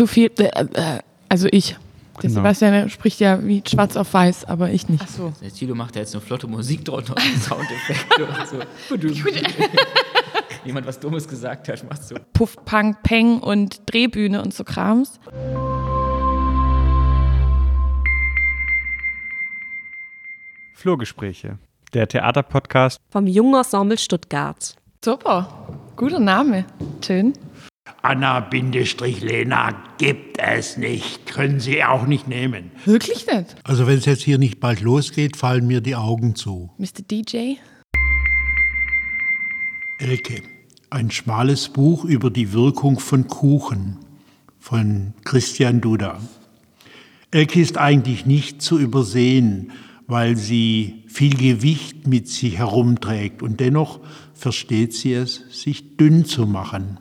zu viel. Äh, äh, also ich. Der Genau. Sebastian spricht ja wie schwarz auf weiß, aber ich nicht. So. Der Tilo macht ja jetzt eine flotte Musik drunter und Soundeffekte und so. Jemand was Dummes gesagt hat, macht so. Puff, Punk, Peng und Drehbühne und so Krams. Flurgespräche, der Theaterpodcast. vom Jungensemble Stuttgart. Super. Guter Name. Schön. Anna-Lena gibt es nicht. Können Sie auch nicht nehmen. Wirklich nicht. Also wenn es jetzt hier nicht bald losgeht, fallen mir die Augen zu. Mr. DJ. Elke, ein schmales Buch über die Wirkung von Kuchen von Christian Duda. Elke ist eigentlich nicht zu übersehen, weil sie viel Gewicht mit sich herumträgt und dennoch versteht sie es, sich dünn zu machen.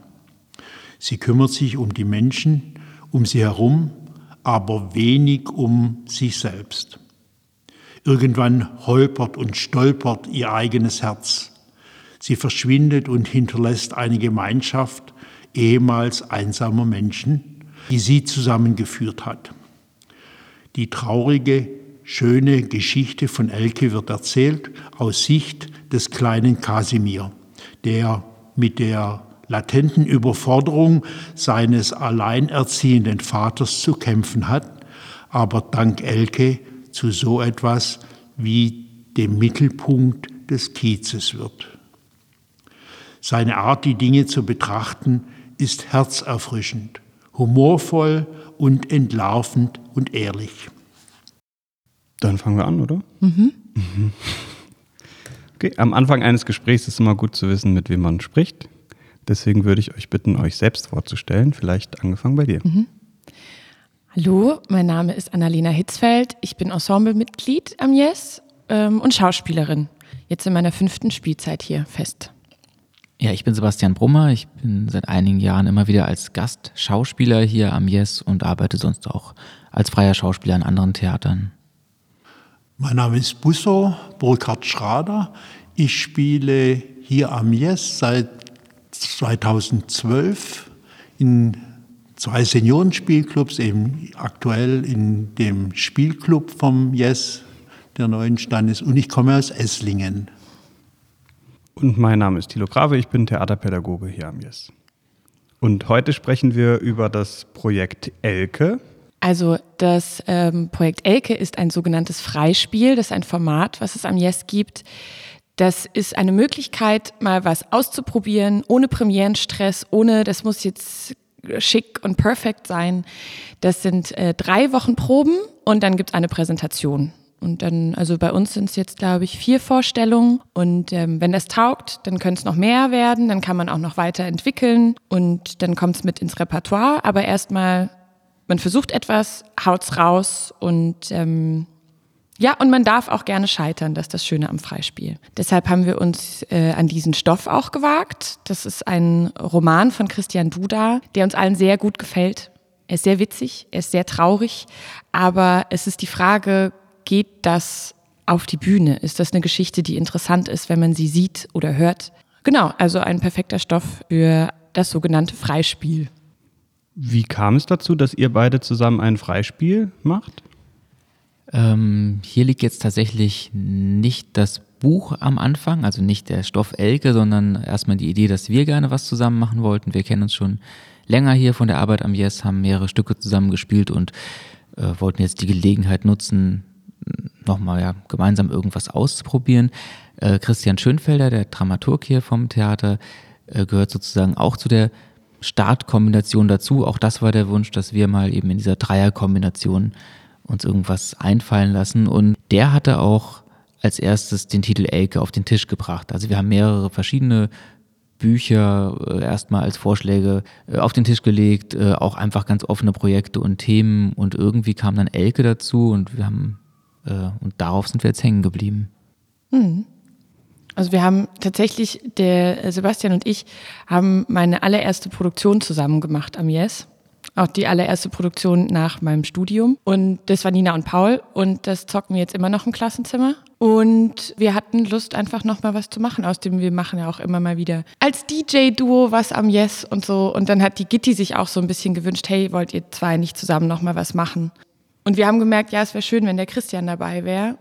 Sie kümmert sich um die Menschen um sie herum, aber wenig um sich selbst. Irgendwann holpert und stolpert ihr eigenes Herz. Sie verschwindet und hinterlässt eine Gemeinschaft ehemals einsamer Menschen, die sie zusammengeführt hat. Die traurige, schöne Geschichte von Elke wird erzählt aus Sicht des kleinen Kasimir, der mit der latenten Überforderung seines alleinerziehenden Vaters zu kämpfen hat, aber dank Elke zu so etwas wie dem Mittelpunkt des Kiezes wird. Seine Art, die Dinge zu betrachten, ist herzerfrischend, humorvoll und entlarvend und ehrlich. Dann fangen wir an, oder? Mhm. Okay, am Anfang eines Gesprächs ist immer gut zu wissen, mit wem man spricht. Deswegen würde ich euch bitten, euch selbst vorzustellen. Vielleicht angefangen bei dir. Hallo, mein Name ist Annalena Hitzfeld. Ich bin Ensemblemitglied am Yes ähm, und Schauspielerin. Jetzt in meiner fünften Spielzeit hier fest. Ja, ich bin Sebastian Brummer. Ich bin seit einigen Jahren immer wieder als Gastschauspieler hier am Yes und arbeite sonst auch als freier Schauspieler an anderen Theatern. Mein Name ist Busso Burkhard Schrader. Ich spiele hier am Yes seit 2012 in zwei Seniorenspielclubs, eben aktuell in dem Spielclub vom Yes, der neu entstanden ist. Und ich komme aus Esslingen. Und mein Name ist Thilo Grave, ich bin Theaterpädagoge hier am Yes. Und heute sprechen wir über das Projekt Elke. Also das ähm, Projekt Elke ist ein sogenanntes Freispiel. Das ist ein Format, was es am Yes gibt. Das ist eine Möglichkeit, mal was auszuprobieren, ohne Premierenstress, ohne, das muss jetzt schick und perfekt sein. Das sind äh, drei Wochen Proben und dann gibt es eine Präsentation. Und dann, also bei uns sind es jetzt, glaube ich, vier Vorstellungen. Und ähm, wenn das taugt, dann können es noch mehr werden, dann kann man auch noch weiter entwickeln und dann kommt es mit ins Repertoire. Aber erstmal, man versucht etwas, haut's raus und ähm, ja, und man darf auch gerne scheitern, das ist das Schöne am Freispiel. Deshalb haben wir uns äh, an diesen Stoff auch gewagt. Das ist ein Roman von Christian Duda, der uns allen sehr gut gefällt. Er ist sehr witzig, er ist sehr traurig, aber es ist die Frage, geht das auf die Bühne? Ist das eine Geschichte, die interessant ist, wenn man sie sieht oder hört? Genau, also ein perfekter Stoff für das sogenannte Freispiel. Wie kam es dazu, dass ihr beide zusammen ein Freispiel macht? Ähm, hier liegt jetzt tatsächlich nicht das Buch am Anfang, also nicht der Stoff Elke, sondern erstmal die Idee, dass wir gerne was zusammen machen wollten. Wir kennen uns schon länger hier von der Arbeit am Yes, haben mehrere Stücke zusammen gespielt und äh, wollten jetzt die Gelegenheit nutzen, nochmal ja, gemeinsam irgendwas auszuprobieren. Äh, Christian Schönfelder, der Dramaturg hier vom Theater, äh, gehört sozusagen auch zu der Startkombination dazu. Auch das war der Wunsch, dass wir mal eben in dieser Dreierkombination uns irgendwas einfallen lassen. Und der hatte auch als erstes den Titel Elke auf den Tisch gebracht. Also wir haben mehrere verschiedene Bücher äh, erstmal als Vorschläge äh, auf den Tisch gelegt, äh, auch einfach ganz offene Projekte und Themen und irgendwie kam dann Elke dazu und wir haben und darauf sind wir jetzt hängen geblieben. Also wir haben tatsächlich, der Sebastian und ich haben meine allererste Produktion zusammen gemacht am Yes. Auch die allererste Produktion nach meinem Studium. Und das war Nina und Paul. Und das zocken wir jetzt immer noch im Klassenzimmer. Und wir hatten Lust, einfach nochmal was zu machen. Außerdem, wir machen ja auch immer mal wieder als DJ-Duo was am Yes und so. Und dann hat die Gitti sich auch so ein bisschen gewünscht, hey, wollt ihr zwei nicht zusammen nochmal was machen? Und wir haben gemerkt, ja, es wäre schön, wenn der Christian dabei wäre.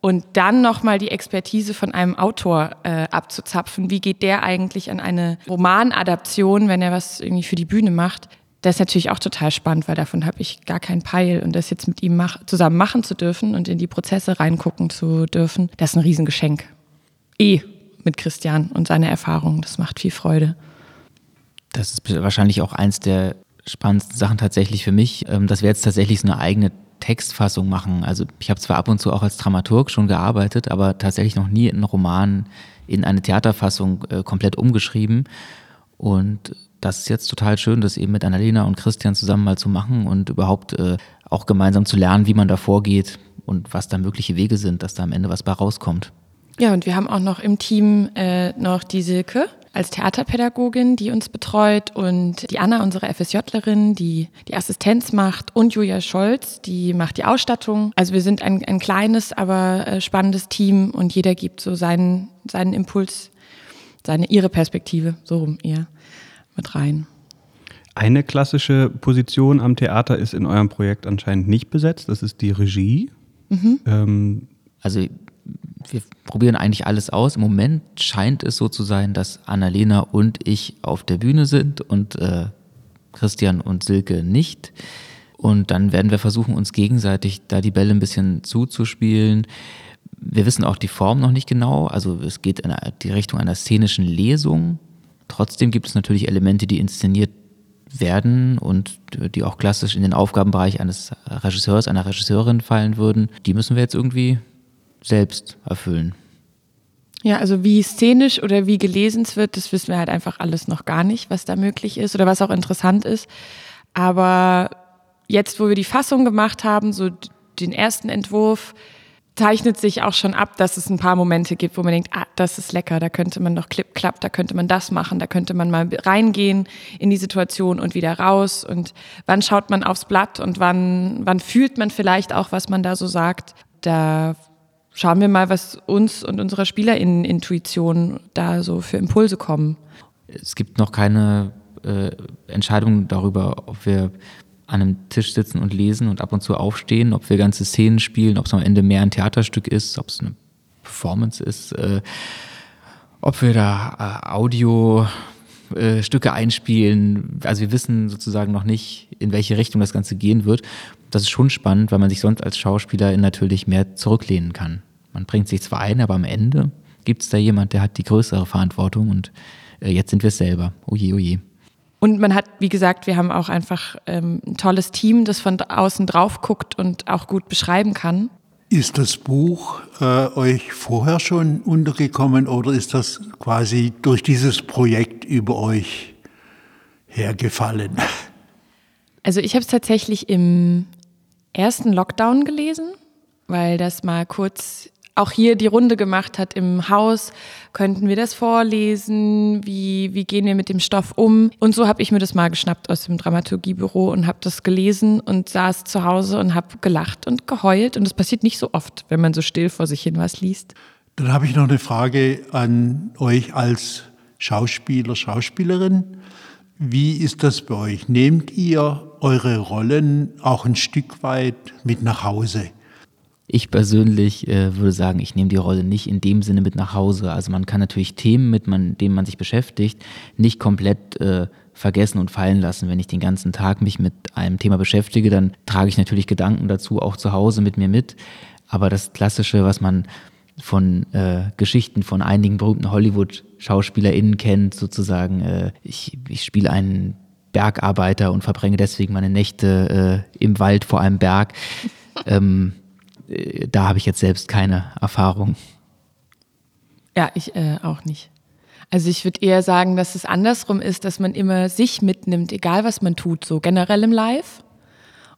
Und dann nochmal die Expertise von einem Autor äh, abzuzapfen. Wie geht der eigentlich an eine Romanadaption, wenn er was irgendwie für die Bühne macht? Das ist natürlich auch total spannend, weil davon habe ich gar keinen Peil. Und das jetzt mit ihm mach, zusammen machen zu dürfen und in die Prozesse reingucken zu dürfen, das ist ein Riesengeschenk. Eh mit Christian und seiner Erfahrung. Das macht viel Freude. Das ist wahrscheinlich auch eins der spannendsten Sachen tatsächlich für mich, ähm, dass wir jetzt tatsächlich so eine eigene Textfassung machen. Also ich habe zwar ab und zu auch als Dramaturg schon gearbeitet, aber tatsächlich noch nie einen Roman in eine Theaterfassung äh, komplett umgeschrieben. Und das ist jetzt total schön, das eben mit Annalena und Christian zusammen mal zu machen und überhaupt äh, auch gemeinsam zu lernen, wie man da vorgeht und was da mögliche Wege sind, dass da am Ende was bei rauskommt. Ja, und wir haben auch noch im Team äh, noch die Silke, als Theaterpädagogin, die uns betreut und die Anna, unsere FSJlerin, die die Assistenz macht und Julia Scholz, die macht die Ausstattung. Also wir sind ein, ein kleines, aber äh, spannendes Team und jeder gibt so seinen, seinen Impuls, seine, ihre Perspektive, so rum eher, mit rein. Eine klassische Position am Theater ist in eurem Projekt anscheinend nicht besetzt, das ist die Regie. Mhm. Ähm, also wir probieren eigentlich alles aus. Im Moment scheint es so zu sein, dass Annalena und ich auf der Bühne sind und äh, Christian und Silke nicht. Und dann werden wir versuchen, uns gegenseitig da die Bälle ein bisschen zuzuspielen. Wir wissen auch die Form noch nicht genau. Also es geht in die Richtung einer szenischen Lesung. Trotzdem gibt es natürlich Elemente, die inszeniert werden und die auch klassisch in den Aufgabenbereich eines Regisseurs, einer Regisseurin fallen würden. Die müssen wir jetzt irgendwie selbst erfüllen. Ja, also wie szenisch oder wie gelesen es wird, das wissen wir halt einfach alles noch gar nicht, was da möglich ist oder was auch interessant ist. Aber jetzt, wo wir die Fassung gemacht haben, so den ersten Entwurf, zeichnet sich auch schon ab, dass es ein paar Momente gibt, wo man denkt, ah, das ist lecker, da könnte man noch Clip Klapp, da könnte man das machen, da könnte man mal reingehen in die Situation und wieder raus und wann schaut man aufs Blatt und wann wann fühlt man vielleicht auch, was man da so sagt. Da schauen wir mal, was uns und unserer SpielerInnen-Intuition da so für Impulse kommen. Es gibt noch keine äh, Entscheidung darüber, ob wir an einem Tisch sitzen und lesen und ab und zu aufstehen, ob wir ganze Szenen spielen, ob es am Ende mehr ein Theaterstück ist, ob es eine Performance ist, äh, ob wir da äh, Audio äh, Stücke einspielen. Also wir wissen sozusagen noch nicht, in welche Richtung das Ganze gehen wird. Das ist schon spannend, weil man sich sonst als Schauspielerin natürlich mehr zurücklehnen kann. Man bringt sich zwar ein, aber am Ende gibt es da jemand, der hat die größere Verantwortung und äh, jetzt sind wir es selber. Oje, oje. Und man hat, wie gesagt, wir haben auch einfach ähm, ein tolles Team, das von außen drauf guckt und auch gut beschreiben kann. Ist das Buch äh, euch vorher schon untergekommen oder ist das quasi durch dieses Projekt über euch hergefallen? Also ich habe es tatsächlich im ersten Lockdown gelesen, weil das mal kurz auch hier die Runde gemacht hat im Haus. Könnten wir das vorlesen? Wie, wie gehen wir mit dem Stoff um? Und so habe ich mir das mal geschnappt aus dem Dramaturgiebüro und habe das gelesen und saß zu Hause und habe gelacht und geheult. Und das passiert nicht so oft, wenn man so still vor sich hin was liest. Dann habe ich noch eine Frage an euch als Schauspieler, Schauspielerin. Wie ist das bei euch? Nehmt ihr eure Rollen auch ein Stück weit mit nach Hause? Ich persönlich äh, würde sagen, ich nehme die Rolle nicht in dem Sinne mit nach Hause. Also man kann natürlich Themen, mit man, denen man sich beschäftigt, nicht komplett äh, vergessen und fallen lassen. Wenn ich den ganzen Tag mich mit einem Thema beschäftige, dann trage ich natürlich Gedanken dazu auch zu Hause mit mir mit. Aber das Klassische, was man von äh, Geschichten von einigen berühmten Hollywood-SchauspielerInnen kennt, sozusagen, äh, ich, ich spiele einen Bergarbeiter und verbringe deswegen meine Nächte äh, im Wald vor einem Berg. Ähm, äh, da habe ich jetzt selbst keine Erfahrung. Ja, ich äh, auch nicht. Also ich würde eher sagen, dass es andersrum ist, dass man immer sich mitnimmt, egal was man tut, so generell im Live.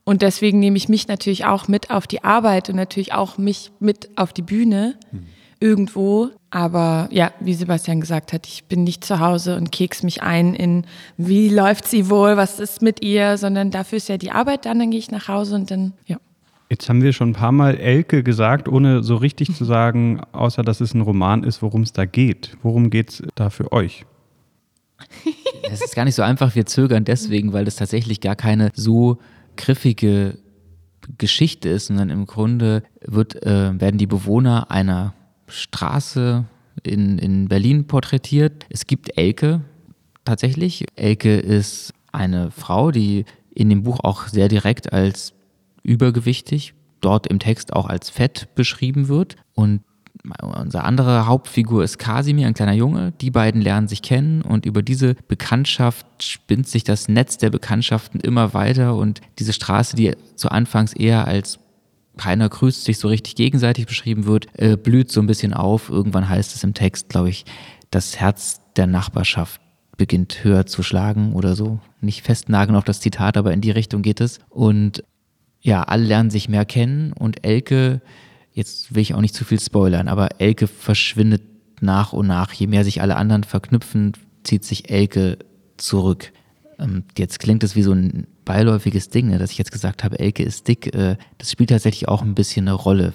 Und deswegen nehme ich mich natürlich auch mit auf die Arbeit und natürlich auch mich mit auf die Bühne, mhm. irgendwo. Aber ja, wie Sebastian gesagt hat, ich bin nicht zu Hause und keks mich ein in, wie läuft sie wohl, was ist mit ihr, sondern dafür ist ja die Arbeit dann, dann gehe ich nach Hause und dann, ja. Jetzt haben wir schon ein paar Mal Elke gesagt, ohne so richtig zu sagen, außer dass es ein Roman ist, worum es da geht. Worum geht es da für euch? Es ist gar nicht so einfach, wir zögern deswegen, weil das tatsächlich gar keine so griffige Geschichte ist, sondern im Grunde wird, äh, werden die Bewohner einer Straße in, in Berlin porträtiert. Es gibt Elke tatsächlich. Elke ist eine Frau, die in dem Buch auch sehr direkt als übergewichtig, dort im Text auch als fett beschrieben wird. Und unsere andere Hauptfigur ist Kasimir, ein kleiner Junge. Die beiden lernen sich kennen und über diese Bekanntschaft spinnt sich das Netz der Bekanntschaften immer weiter und diese Straße, die zu Anfangs eher als keiner grüßt sich so richtig gegenseitig beschrieben wird, äh, blüht so ein bisschen auf. Irgendwann heißt es im Text, glaube ich, das Herz der Nachbarschaft beginnt höher zu schlagen oder so. Nicht festnageln auf das Zitat, aber in die Richtung geht es. Und ja, alle lernen sich mehr kennen und Elke jetzt will ich auch nicht zu viel spoilern, aber Elke verschwindet nach und nach. Je mehr sich alle anderen verknüpfen, zieht sich Elke zurück. Ähm, jetzt klingt es wie so ein beiläufiges Ding, ne, dass ich jetzt gesagt habe, Elke ist dick. Äh, das spielt tatsächlich auch ein bisschen eine Rolle.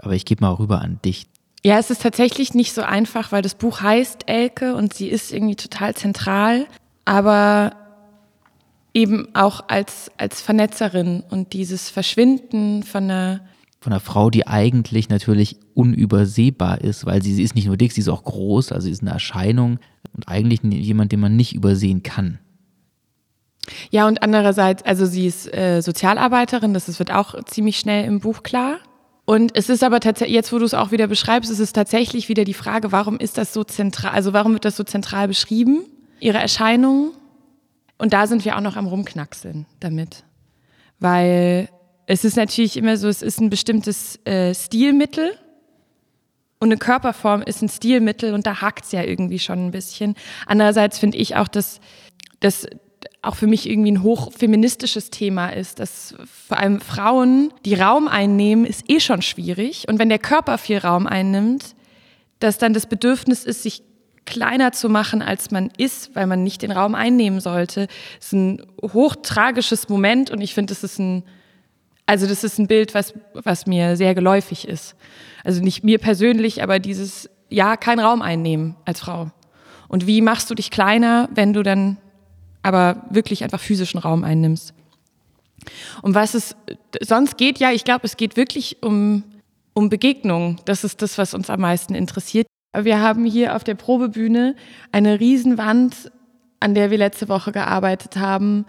Aber ich gebe mal rüber an dich. Ja, es ist tatsächlich nicht so einfach, weil das Buch heißt Elke und sie ist irgendwie total zentral, aber eben auch als, als Vernetzerin und dieses Verschwinden von einer von einer Frau, die eigentlich natürlich unübersehbar ist, weil sie, sie ist nicht nur dick, sie ist auch groß, also sie ist eine Erscheinung und eigentlich jemand, den man nicht übersehen kann. Ja, und andererseits, also sie ist äh, Sozialarbeiterin, das wird auch ziemlich schnell im Buch klar. Und es ist aber tatsächlich, jetzt wo du es auch wieder beschreibst, ist es tatsächlich wieder die Frage, warum ist das so zentral, also warum wird das so zentral beschrieben, ihre Erscheinung? Und da sind wir auch noch am Rumknackseln damit. Weil es ist natürlich immer so, es ist ein bestimmtes äh, Stilmittel und eine Körperform ist ein Stilmittel und da hakt es ja irgendwie schon ein bisschen. Andererseits finde ich auch, dass das auch für mich irgendwie ein hochfeministisches Thema ist, dass vor allem Frauen, die Raum einnehmen, ist eh schon schwierig. Und wenn der Körper viel Raum einnimmt, dass dann das Bedürfnis ist, sich kleiner zu machen, als man ist, weil man nicht den Raum einnehmen sollte, ist ein hochtragisches Moment und ich finde, das ist ein also das ist ein Bild, was, was mir sehr geläufig ist. Also nicht mir persönlich, aber dieses, ja, kein Raum einnehmen als Frau. Und wie machst du dich kleiner, wenn du dann aber wirklich einfach physischen Raum einnimmst? Und was es sonst geht, ja, ich glaube, es geht wirklich um, um Begegnung. Das ist das, was uns am meisten interessiert. Wir haben hier auf der Probebühne eine Riesenwand, an der wir letzte Woche gearbeitet haben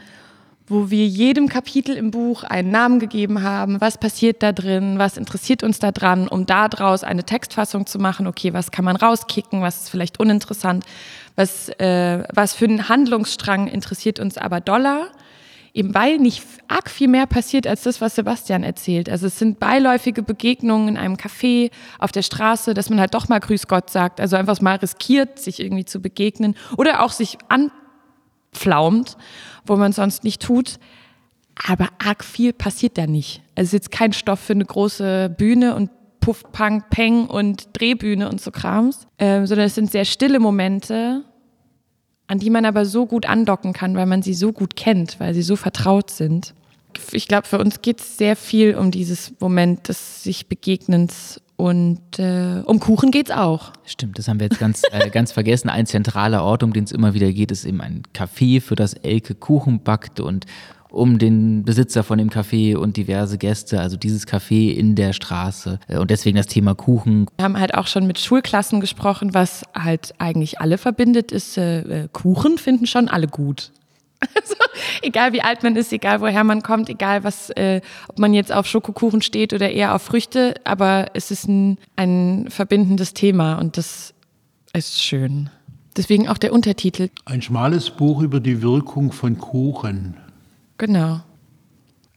wo wir jedem Kapitel im Buch einen Namen gegeben haben, was passiert da drin, was interessiert uns da dran, um daraus eine Textfassung zu machen, okay, was kann man rauskicken, was ist vielleicht uninteressant, was, äh, was für einen Handlungsstrang interessiert uns aber doller, eben weil nicht arg viel mehr passiert als das, was Sebastian erzählt. Also es sind beiläufige Begegnungen in einem Café, auf der Straße, dass man halt doch mal Grüß Gott sagt, also einfach mal riskiert, sich irgendwie zu begegnen oder auch sich anpflaumt wo man sonst nicht tut. Aber arg viel passiert da nicht. Es ist jetzt kein Stoff für eine große Bühne und Puff, Punk, Peng und Drehbühne und so Krams, ähm, sondern es sind sehr stille Momente, an die man aber so gut andocken kann, weil man sie so gut kennt, weil sie so vertraut sind. Ich glaube, für uns geht es sehr viel um dieses Moment des sich Begegnens und äh, um Kuchen geht es auch. Stimmt, das haben wir jetzt ganz, äh, ganz vergessen. Ein zentraler Ort, um den es immer wieder geht, ist eben ein Café, für das Elke Kuchen backt und um den Besitzer von dem Café und diverse Gäste, also dieses Café in der Straße äh, und deswegen das Thema Kuchen. Wir haben halt auch schon mit Schulklassen gesprochen, was halt eigentlich alle verbindet, ist äh, äh Kuchen finden schon alle gut. Also, egal wie alt man ist, egal woher man kommt, egal was, äh, ob man jetzt auf Schokokuchen steht oder eher auf Früchte, aber es ist ein, ein verbindendes Thema und das ist schön. Deswegen auch der Untertitel. Ein schmales Buch über die Wirkung von Kuchen. Genau.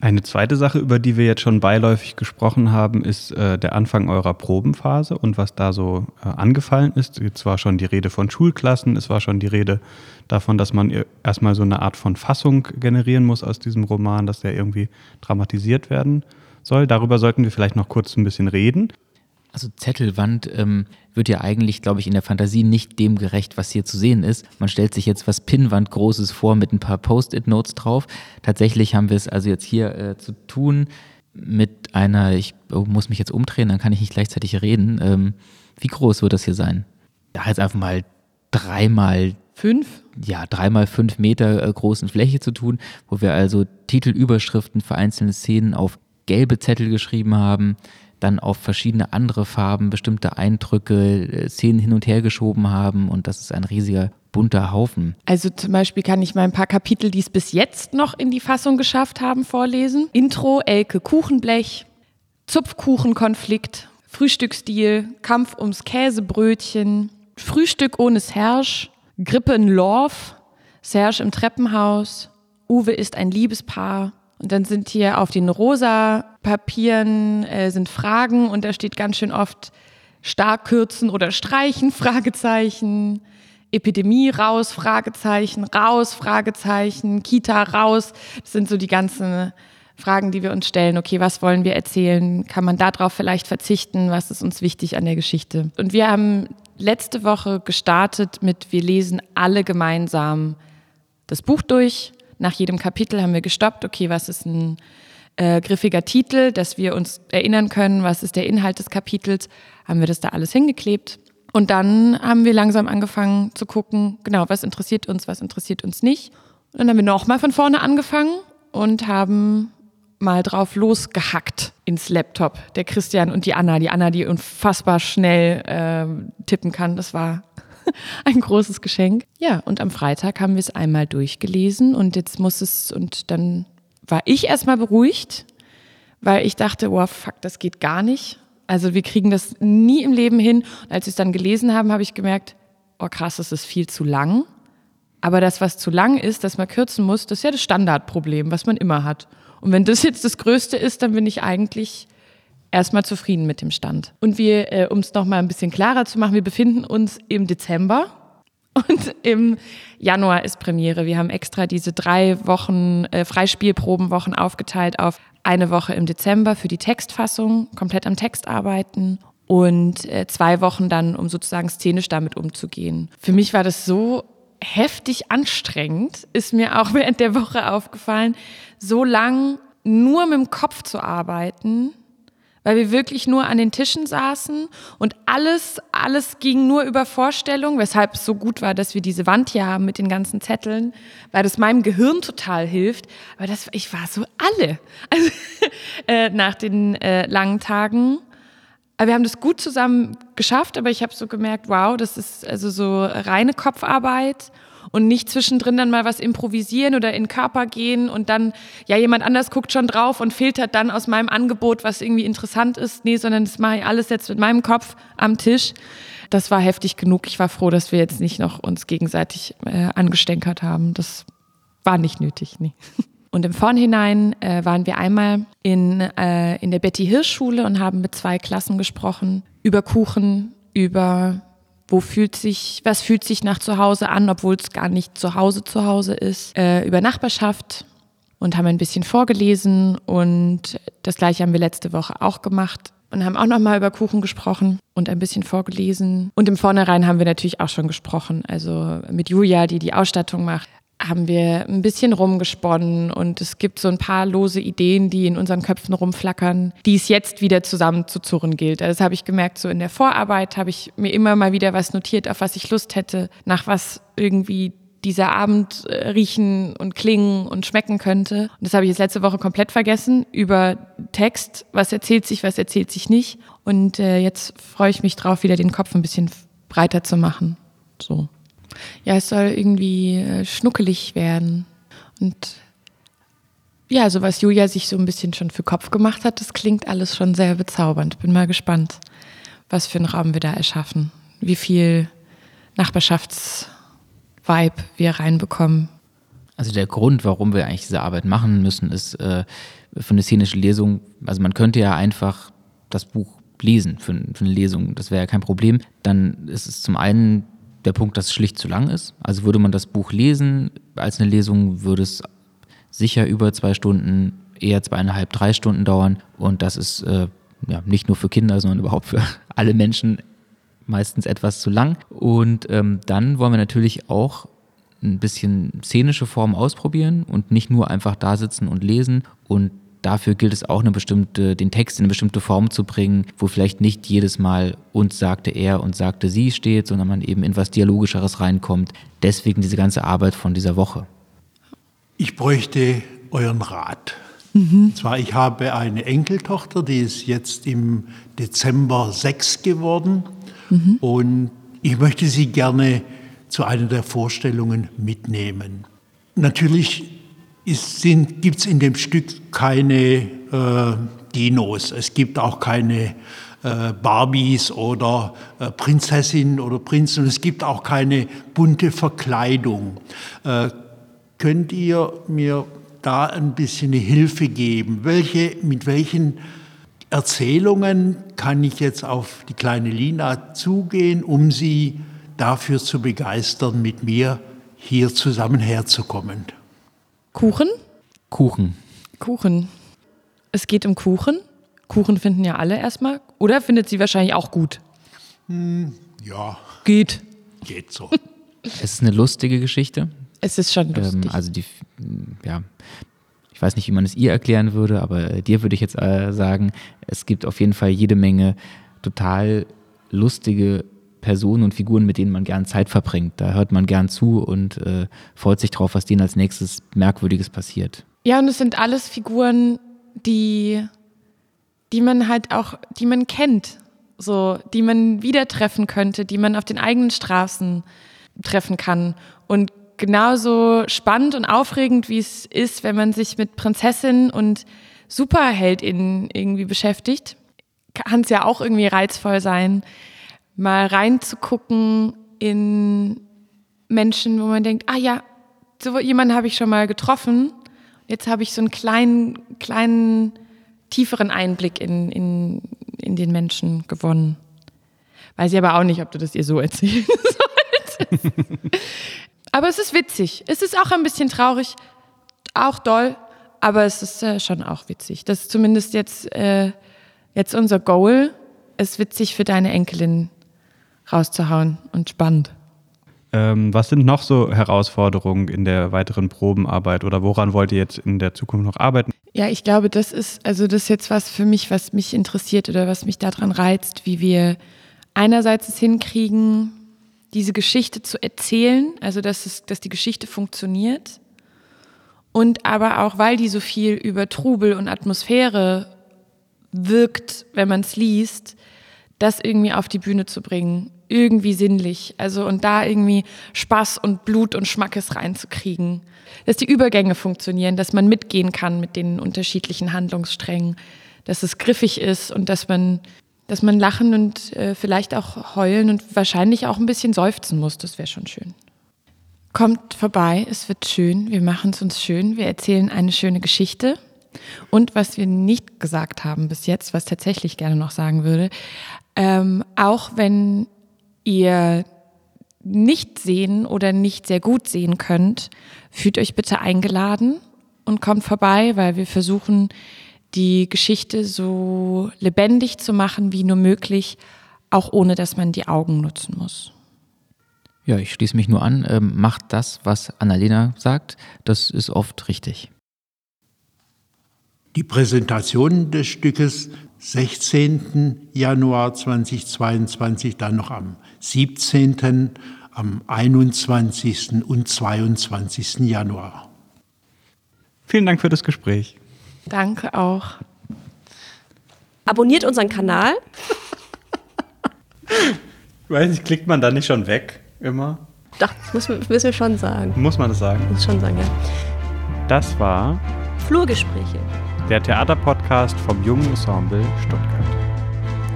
Eine zweite Sache, über die wir jetzt schon beiläufig gesprochen haben, ist äh, der Anfang eurer Probenphase und was da so äh, angefallen ist. Es war schon die Rede von Schulklassen, es war schon die Rede davon, dass man erstmal so eine Art von Fassung generieren muss aus diesem Roman, dass der irgendwie dramatisiert werden soll. Darüber sollten wir vielleicht noch kurz ein bisschen reden. Also Zettelwand ähm, wird ja eigentlich, glaube ich, in der Fantasie nicht dem gerecht, was hier zu sehen ist. Man stellt sich jetzt was Pinnwand Großes vor mit ein paar Post-it-Notes drauf. Tatsächlich haben wir es also jetzt hier äh, zu tun mit einer, ich oh, muss mich jetzt umdrehen, dann kann ich nicht gleichzeitig reden. Ähm, wie groß wird das hier sein? Da jetzt einfach mal dreimal Fünf? ja, dreimal fünf Meter äh, großen Fläche zu tun, wo wir also Titelüberschriften für einzelne Szenen auf gelbe Zettel geschrieben haben, dann auf verschiedene andere Farben bestimmte Eindrücke, äh, Szenen hin und her geschoben haben und das ist ein riesiger bunter Haufen. Also zum Beispiel kann ich mal ein paar Kapitel, die es bis jetzt noch in die Fassung geschafft haben, vorlesen. Intro, Elke Kuchenblech, Zupfkuchenkonflikt, Frühstücksstil, Kampf ums Käsebrötchen, Frühstück ohne Serge, Grippe in Lorf, Serge im Treppenhaus, Uwe ist ein Liebespaar. Und dann sind hier auf den rosa Papieren äh, sind Fragen und da steht ganz schön oft stark kürzen oder streichen, Fragezeichen. Epidemie raus, Fragezeichen, raus, Fragezeichen, Kita raus. Das sind so die ganzen Fragen, die wir uns stellen. Okay, was wollen wir erzählen? Kann man darauf vielleicht verzichten? Was ist uns wichtig an der Geschichte? Und wir haben letzte Woche gestartet mit, wir lesen alle gemeinsam das Buch durch. Nach jedem Kapitel haben wir gestoppt. Okay, was ist ein äh, griffiger Titel, dass wir uns erinnern können, was ist der Inhalt des Kapitels? Haben wir das da alles hingeklebt? Und dann haben wir langsam angefangen zu gucken, genau, was interessiert uns, was interessiert uns nicht. Und dann haben wir nochmal von vorne angefangen und haben mal drauf losgehackt ins Laptop. Der Christian und die Anna. Die Anna, die unfassbar schnell äh, tippen kann. Das war ein großes Geschenk. Ja, und am Freitag haben wir es einmal durchgelesen und jetzt muss es, und dann war ich erstmal beruhigt, weil ich dachte, oh fuck, das geht gar nicht. Also wir kriegen das nie im Leben hin. Und als wir es dann gelesen haben, habe ich gemerkt, oh krass, das ist viel zu lang. Aber das, was zu lang ist, dass man kürzen muss, das ist ja das Standardproblem, was man immer hat. Und wenn das jetzt das Größte ist, dann bin ich eigentlich erstmal zufrieden mit dem Stand. Und wir, äh, um es nochmal ein bisschen klarer zu machen, wir befinden uns im Dezember und im Januar ist Premiere. Wir haben extra diese drei Wochen äh, Freispielprobenwochen aufgeteilt auf eine Woche im Dezember für die Textfassung, komplett am Text arbeiten und äh, zwei Wochen dann, um sozusagen szenisch damit umzugehen. Für mich war das so heftig anstrengend, ist mir auch während der Woche aufgefallen, so lang nur mit dem Kopf zu arbeiten weil wir wirklich nur an den Tischen saßen und alles, alles ging nur über Vorstellung, weshalb es so gut war, dass wir diese Wand hier haben mit den ganzen Zetteln, weil das meinem Gehirn total hilft. Aber das, ich war so alle also, äh, nach den äh, langen Tagen. Aber wir haben das gut zusammen geschafft, aber ich habe so gemerkt, wow, das ist also so reine Kopfarbeit und nicht zwischendrin dann mal was improvisieren oder in Körper gehen und dann, ja, jemand anders guckt schon drauf und filtert dann aus meinem Angebot, was irgendwie interessant ist. Nee, sondern das mache ich alles jetzt mit meinem Kopf am Tisch. Das war heftig genug. Ich war froh, dass wir jetzt nicht noch uns gegenseitig äh, angestänkert haben. Das war nicht nötig, nee. Und im Vornhinein äh, waren wir einmal in, äh, in der Betty Hirsch Schule und haben mit zwei Klassen gesprochen über Kuchen, über wo fühlt sich, was fühlt sich nach zu Hause an, obwohl es gar nicht zu Hause zu Hause ist, äh, über Nachbarschaft und haben ein bisschen vorgelesen und das gleiche haben wir letzte Woche auch gemacht und haben auch nochmal über Kuchen gesprochen und ein bisschen vorgelesen. Und im Vornherein haben wir natürlich auch schon gesprochen, also mit Julia, die die Ausstattung macht, haben wir ein bisschen rumgesponnen und es gibt so ein paar lose Ideen, die in unseren Köpfen rumflackern, die es jetzt wieder zusammenzuzurren gilt. Also das habe ich gemerkt, so in der Vorarbeit habe ich mir immer mal wieder was notiert, auf was ich Lust hätte, nach was irgendwie dieser Abend äh, riechen und klingen und schmecken könnte. Und das habe ich jetzt letzte Woche komplett vergessen über Text, was erzählt sich, was erzählt sich nicht. Und äh, jetzt freue ich mich drauf, wieder den Kopf ein bisschen breiter zu machen. So. Ja, es soll irgendwie äh, schnuckelig werden. Und ja, also was Julia sich so ein bisschen schon für Kopf gemacht hat, das klingt alles schon sehr bezaubernd. Bin mal gespannt, was für einen Raum wir da erschaffen. Wie viel Nachbarschaftsvibe wir reinbekommen. Also der Grund, warum wir eigentlich diese Arbeit machen müssen, ist äh, für eine szenische Lesung, also man könnte ja einfach das Buch lesen für, für eine Lesung, das wäre ja kein Problem. Dann ist es zum einen der Punkt, dass es schlicht zu lang ist. Also würde man das Buch lesen als eine Lesung, würde es sicher über zwei Stunden, eher zweieinhalb, drei Stunden dauern. Und das ist äh, ja, nicht nur für Kinder, sondern überhaupt für alle Menschen meistens etwas zu lang. Und ähm, dann wollen wir natürlich auch ein bisschen szenische Form ausprobieren und nicht nur einfach da sitzen und lesen. Und dafür gilt es auch, eine bestimmte, den Text in eine bestimmte Form zu bringen, wo vielleicht nicht jedes Mal uns sagte er und sagte sie steht, sondern man eben in was Dialogischeres reinkommt. Deswegen diese ganze Arbeit von dieser Woche. Ich bräuchte euren Rat. Mhm. Und zwar, ich habe eine Enkeltochter, die ist jetzt im Dezember sechs geworden. Mhm. Und ich möchte sie gerne zu einer der Vorstellungen mitnehmen. Natürlich gibt es in dem Stück keine äh, Dinos, es gibt auch keine äh, Barbies oder äh, Prinzessin oder Prinz und es gibt auch keine bunte Verkleidung. Äh, könnt ihr mir da ein bisschen eine Hilfe geben? Welche, mit welchen Erzählungen kann ich jetzt auf die kleine Lina zugehen, um sie dafür zu begeistern, mit mir hier zusammen herzukommen? Kuchen? Kuchen. Kuchen. Es geht um Kuchen. Kuchen finden ja alle erstmal. Oder findet sie wahrscheinlich auch gut? Hm, ja. Geht. Geht so. es ist eine lustige Geschichte. Es ist schon lustig. Ähm, also die, ja, ich weiß nicht, wie man es ihr erklären würde, aber dir würde ich jetzt äh, sagen, es gibt auf jeden Fall jede Menge total lustige Personen und Figuren, mit denen man gern Zeit verbringt. Da hört man gern zu und äh, freut sich drauf, was denen als nächstes Merkwürdiges passiert. Ja, und es sind alles Figuren, die, die man halt auch, die man kennt, so, die man wieder treffen könnte, die man auf den eigenen Straßen treffen kann. Und genauso spannend und aufregend, wie es ist, wenn man sich mit Prinzessin und SuperheldInnen irgendwie beschäftigt, kann es ja auch irgendwie reizvoll sein, mal reinzugucken in Menschen, wo man denkt, ah ja, so jemanden habe ich schon mal getroffen. Jetzt habe ich so einen kleinen, kleinen, tieferen Einblick in, in, in den Menschen gewonnen. Weiß ich aber auch nicht, ob du das ihr so erzählen solltest. Aber es ist witzig. Es ist auch ein bisschen traurig, auch doll, aber es ist äh, schon auch witzig. Das ist zumindest jetzt, äh, jetzt unser Goal, es witzig für deine Enkelin rauszuhauen und spannend. Ähm, was sind noch so Herausforderungen in der weiteren Probenarbeit oder woran wollt ihr jetzt in der Zukunft noch arbeiten? Ja, ich glaube, das ist, also das ist jetzt was für mich, was mich interessiert oder was mich daran reizt, wie wir einerseits es hinkriegen, diese Geschichte zu erzählen, also dass, es, dass die Geschichte funktioniert. Und aber auch, weil die so viel über Trubel und Atmosphäre wirkt, wenn man es liest, das irgendwie auf die Bühne zu bringen, irgendwie sinnlich, also und da irgendwie Spaß und Blut und Schmackes reinzukriegen, dass die Übergänge funktionieren, dass man mitgehen kann mit den unterschiedlichen Handlungssträngen, dass es griffig ist und dass man dass man lachen und äh, vielleicht auch heulen und wahrscheinlich auch ein bisschen seufzen muss. Das wäre schon schön. Kommt vorbei, es wird schön, wir machen es uns schön, wir erzählen eine schöne Geschichte. Und was wir nicht gesagt haben bis jetzt, was tatsächlich gerne noch sagen würde, ähm, auch wenn ihr nicht sehen oder nicht sehr gut sehen könnt, fühlt euch bitte eingeladen und kommt vorbei, weil wir versuchen, die Geschichte so lebendig zu machen wie nur möglich, auch ohne dass man die Augen nutzen muss. Ja, ich schließe mich nur an. Ähm, macht das, was Annalena sagt. Das ist oft richtig. Die Präsentation des Stückes 16. Januar 2022, dann noch am 17., am 21. und 22. Januar. Vielen Dank für das Gespräch. Danke auch. Abonniert unseren Kanal. Ich weiß nicht, klickt man da nicht schon weg immer? Doch, das müssen wir, müssen wir schon sagen. Muss man das sagen? Muss schon sagen, ja. Das war Flurgespräche. Der Theaterpodcast vom Jungen Ensemble Stuttgart.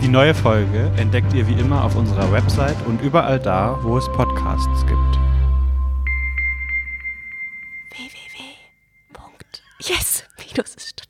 Die neue Folge entdeckt ihr wie immer auf unserer Website und überall da, wo es Podcasts gibt. www. Yes! Minus ist